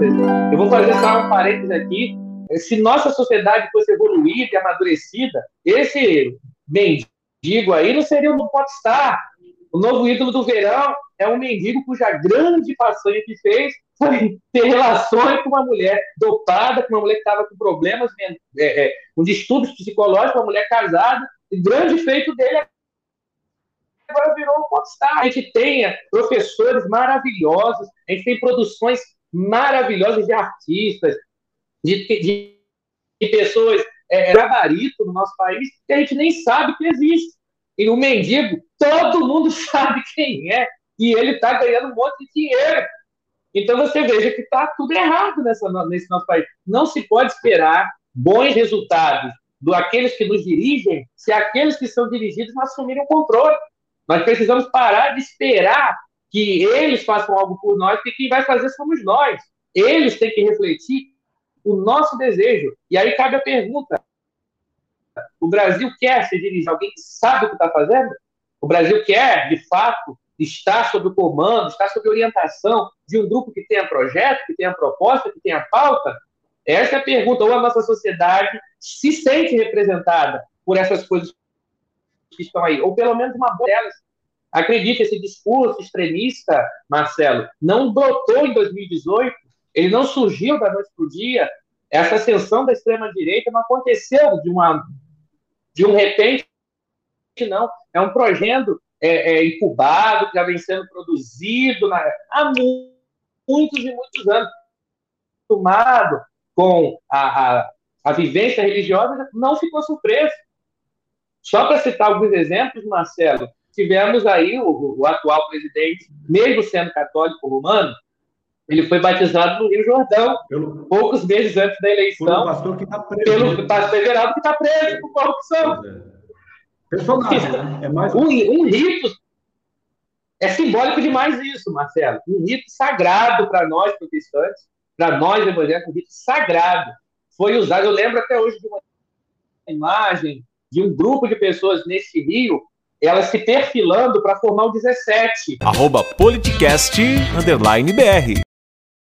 Eu vou fazer só um parênteses aqui. Se nossa sociedade fosse evoluída e amadurecida, esse mendigo aí não seria um popstar. O novo ídolo do verão é um mendigo cuja grande façanha que fez foi ter relações com uma mulher dopada, com uma mulher que estava com problemas, é, é, com distúrbios psicológicos, uma mulher casada. O grande feito dele agora virou um popstar. A gente tem professores maravilhosos, a gente tem produções maravilhosas de artistas, de, de, de pessoas é, gabarito no nosso país, que a gente nem sabe que existe. E o mendigo, todo mundo sabe quem é, e ele está ganhando um monte de dinheiro. Então você veja que está tudo errado nessa, nesse nosso país. Não se pode esperar bons resultados do aqueles que nos dirigem se aqueles que são dirigidos não assumirem o controle. Nós precisamos parar de esperar que eles façam algo por nós, porque quem vai fazer somos nós. Eles têm que refletir o nosso desejo. E aí cabe a pergunta: o Brasil quer ser dirigido alguém que sabe o que está fazendo? O Brasil quer, de fato, estar sob o comando, estar sob orientação de um grupo que tenha projeto, que tenha proposta, que tenha pauta? Essa é a pergunta. Ou a nossa sociedade se sente representada por essas coisas que estão aí, ou pelo menos uma boa delas. Acredite, esse discurso extremista, Marcelo, não brotou em 2018, ele não surgiu da noite para o dia. Essa ascensão da extrema-direita não aconteceu de, uma, de um repente, não. É um projeto é, é, incubado, que já vem sendo produzido na, há muitos e muitos anos. Tomado com a, a, a vivência religiosa, não ficou surpreso. Só para citar alguns exemplos, Marcelo, tivemos aí o, o, atual presidente, mesmo sendo católico romano, ele foi batizado no Rio Jordão, pelo, poucos meses antes da eleição. Pelo pastor que está preso. Pelo pastor Everaldo que está preso por corrupção. É. Personagem, né? É mais... um, um rito. É simbólico demais isso, Marcelo. Um rito sagrado para nós protestantes, para nós evangélicos, um rito sagrado. Foi usado, eu lembro até hoje de uma imagem de um grupo de pessoas nesse rio, elas se perfilando para formar o 17. Arroba politicast, underline BR.